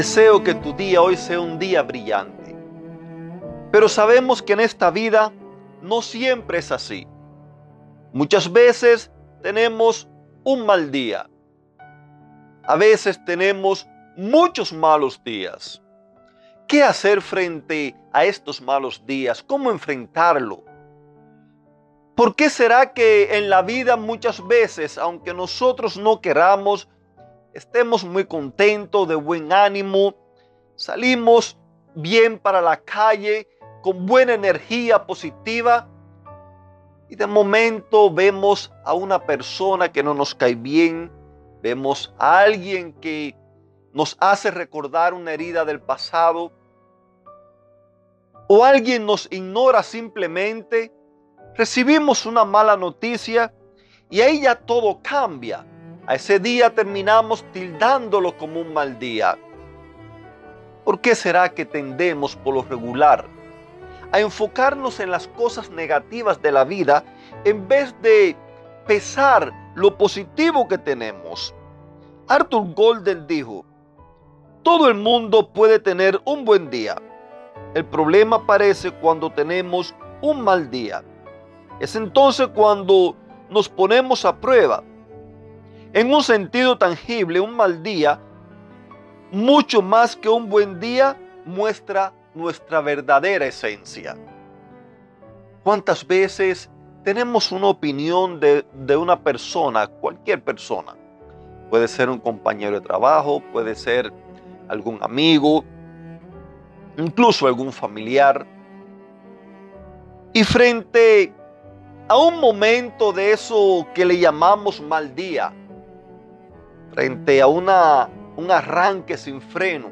Deseo que tu día hoy sea un día brillante. Pero sabemos que en esta vida no siempre es así. Muchas veces tenemos un mal día. A veces tenemos muchos malos días. ¿Qué hacer frente a estos malos días? ¿Cómo enfrentarlo? ¿Por qué será que en la vida muchas veces, aunque nosotros no queramos, estemos muy contentos, de buen ánimo, salimos bien para la calle, con buena energía positiva, y de momento vemos a una persona que no nos cae bien, vemos a alguien que nos hace recordar una herida del pasado, o alguien nos ignora simplemente, recibimos una mala noticia y ahí ya todo cambia. A ese día terminamos tildándolo como un mal día. ¿Por qué será que tendemos por lo regular a enfocarnos en las cosas negativas de la vida en vez de pesar lo positivo que tenemos? Arthur Golden dijo, todo el mundo puede tener un buen día. El problema aparece cuando tenemos un mal día. Es entonces cuando nos ponemos a prueba en un sentido tangible, un mal día, mucho más que un buen día, muestra nuestra verdadera esencia. ¿Cuántas veces tenemos una opinión de, de, una persona, cualquier persona? Puede ser un compañero de trabajo, puede ser algún amigo, incluso algún familiar. Y frente a un momento de eso que le llamamos mal día, frente a una, un arranque sin freno,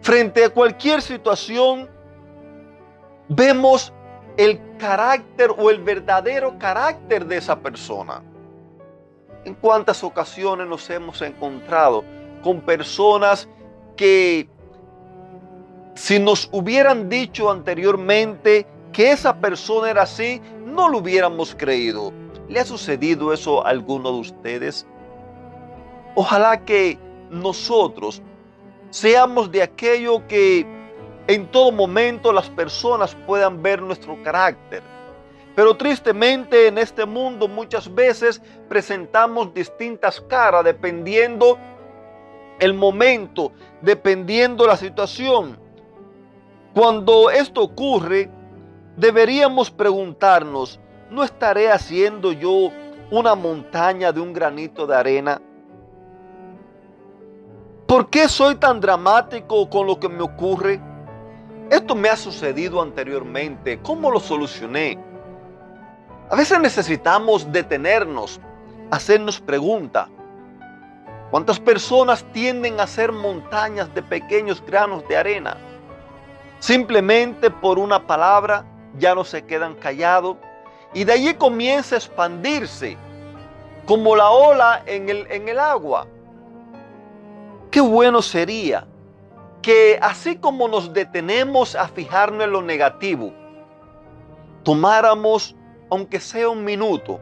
frente a cualquier situación, vemos el carácter o el verdadero carácter de esa persona. En cuántas ocasiones nos hemos encontrado con personas que si nos hubieran dicho anteriormente que esa persona era así, no lo hubiéramos creído. ¿Le ha sucedido eso a alguno de ustedes? Ojalá que nosotros seamos de aquello que en todo momento las personas puedan ver nuestro carácter. Pero tristemente en este mundo muchas veces presentamos distintas caras dependiendo el momento, dependiendo la situación. Cuando esto ocurre, deberíamos preguntarnos, ¿no estaré haciendo yo una montaña de un granito de arena? ¿Por qué soy tan dramático con lo que me ocurre? Esto me ha sucedido anteriormente. ¿Cómo lo solucioné? A veces necesitamos detenernos, hacernos preguntas. ¿Cuántas personas tienden a hacer montañas de pequeños granos de arena? Simplemente por una palabra ya no se quedan callados y de allí comienza a expandirse como la ola en el, en el agua. Qué bueno sería que así como nos detenemos a fijarnos en lo negativo, tomáramos, aunque sea un minuto,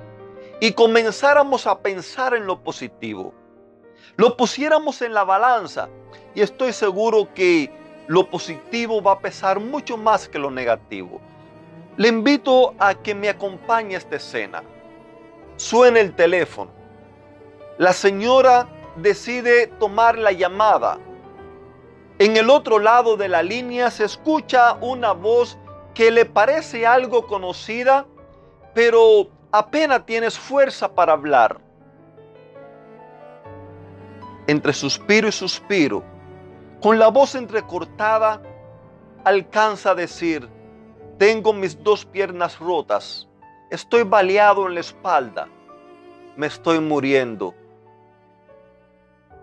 y comenzáramos a pensar en lo positivo. Lo pusiéramos en la balanza y estoy seguro que lo positivo va a pesar mucho más que lo negativo. Le invito a que me acompañe a esta escena. Suena el teléfono. La señora decide tomar la llamada. En el otro lado de la línea se escucha una voz que le parece algo conocida, pero apenas tienes fuerza para hablar. Entre suspiro y suspiro, con la voz entrecortada, alcanza a decir, tengo mis dos piernas rotas. Estoy baleado en la espalda. Me estoy muriendo.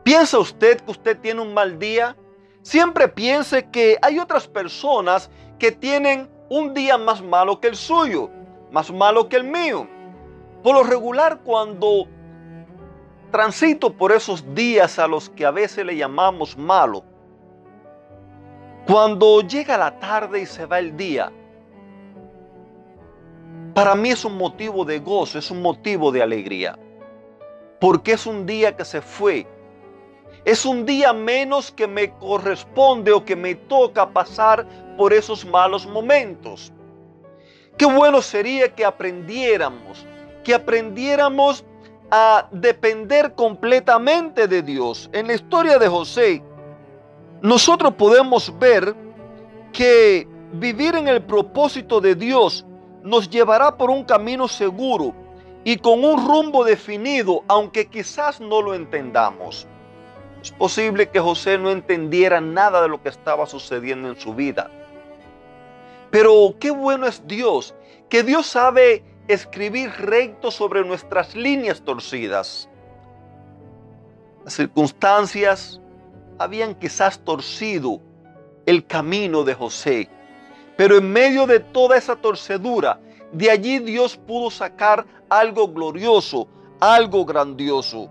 ¿Piensa usted que usted tiene un mal día? Siempre piense que hay otras personas que tienen un día más malo que el suyo, más malo que el mío. Por lo regular, cuando transito por esos días a los que a veces le llamamos malo, cuando llega la tarde y se va el día, para mí es un motivo de gozo, es un motivo de alegría, porque es un día que se fue, es un día menos que me corresponde o que me toca pasar por esos malos momentos. Qué bueno sería que aprendiéramos, que aprendiéramos a depender completamente de Dios. En la historia de José, nosotros podemos ver que vivir en el propósito de Dios nos llevará por un camino seguro y con un rumbo definido, aunque quizás no lo entendamos. Es posible que José no entendiera nada de lo que estaba sucediendo en su vida. Pero qué bueno es Dios, que Dios sabe escribir recto sobre nuestras líneas torcidas. Las circunstancias habían quizás torcido el camino de José, pero en medio de toda esa torcedura, de allí Dios pudo sacar algo glorioso, algo grandioso.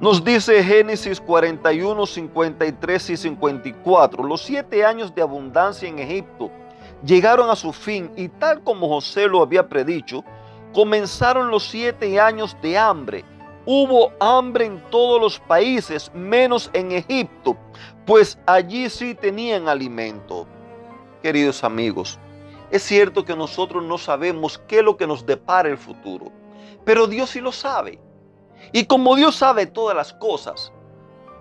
Nos dice Génesis 41, 53 y 54, los siete años de abundancia en Egipto llegaron a su fin y tal como José lo había predicho, comenzaron los siete años de hambre. Hubo hambre en todos los países, menos en Egipto, pues allí sí tenían alimento. Queridos amigos, es cierto que nosotros no sabemos qué es lo que nos depara el futuro, pero Dios sí lo sabe. Y como Dios sabe todas las cosas,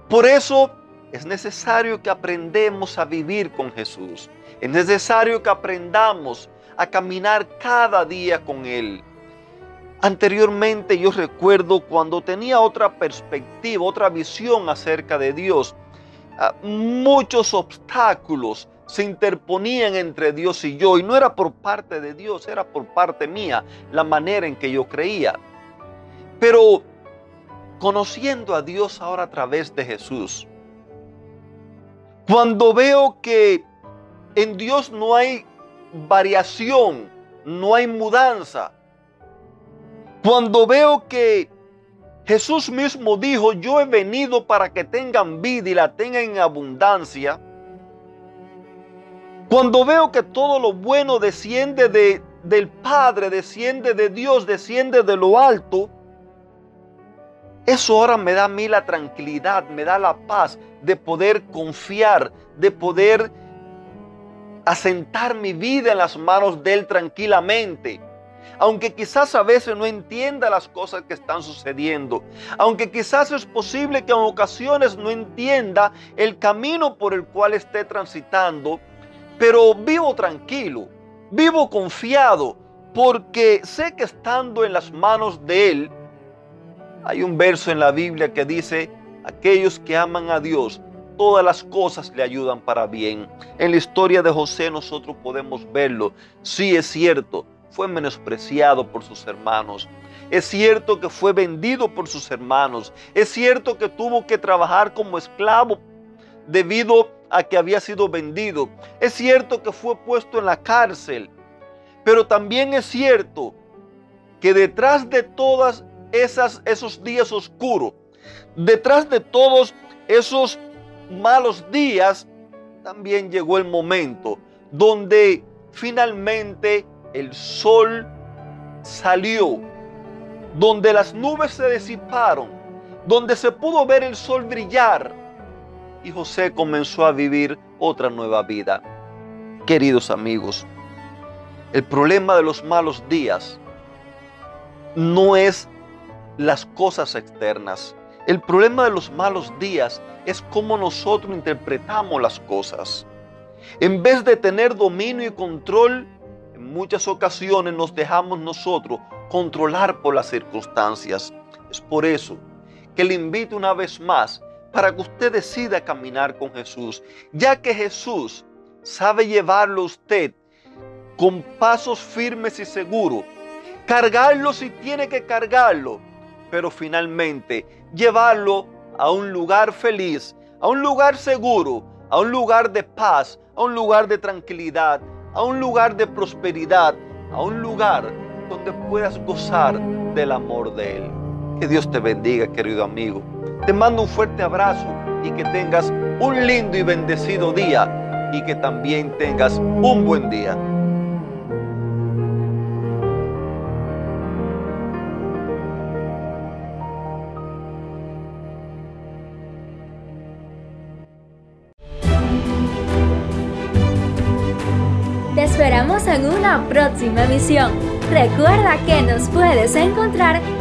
por eso es necesario que aprendamos a vivir con Jesús. Es necesario que aprendamos a caminar cada día con Él. Anteriormente yo recuerdo cuando tenía otra perspectiva, otra visión acerca de Dios, ah, muchos obstáculos se interponían entre Dios y yo y no era por parte de Dios, era por parte mía, la manera en que yo creía. Pero conociendo a Dios ahora a través de Jesús, cuando veo que en Dios no hay variación, no hay mudanza. Cuando veo que Jesús mismo dijo, yo he venido para que tengan vida y la tengan en abundancia. Cuando veo que todo lo bueno desciende de, del Padre, desciende de Dios, desciende de lo alto, eso ahora me da a mí la tranquilidad, me da la paz de poder confiar, de poder asentar mi vida en las manos de Él tranquilamente. Aunque quizás a veces no entienda las cosas que están sucediendo. Aunque quizás es posible que en ocasiones no entienda el camino por el cual esté transitando. Pero vivo tranquilo, vivo confiado, porque sé que estando en las manos de Él, hay un verso en la Biblia que dice, aquellos que aman a Dios, todas las cosas le ayudan para bien. En la historia de José nosotros podemos verlo. Sí es cierto, fue menospreciado por sus hermanos. Es cierto que fue vendido por sus hermanos. Es cierto que tuvo que trabajar como esclavo debido a que había sido vendido. Es cierto que fue puesto en la cárcel. Pero también es cierto que detrás de todas esas, esos días oscuros, detrás de todos esos malos días, también llegó el momento donde finalmente el sol salió, donde las nubes se disiparon, donde se pudo ver el sol brillar y José comenzó a vivir otra nueva vida. Queridos amigos, el problema de los malos días no es las cosas externas. El problema de los malos días es cómo nosotros interpretamos las cosas. En vez de tener dominio y control, en muchas ocasiones nos dejamos nosotros controlar por las circunstancias. Es por eso que le invito una vez más para que usted decida caminar con Jesús, ya que Jesús sabe llevarlo a usted con pasos firmes y seguros, cargarlo si tiene que cargarlo pero finalmente llevarlo a un lugar feliz, a un lugar seguro, a un lugar de paz, a un lugar de tranquilidad, a un lugar de prosperidad, a un lugar donde puedas gozar del amor de Él. Que Dios te bendiga, querido amigo. Te mando un fuerte abrazo y que tengas un lindo y bendecido día y que también tengas un buen día. Te esperamos en una próxima emisión. Recuerda que nos puedes encontrar en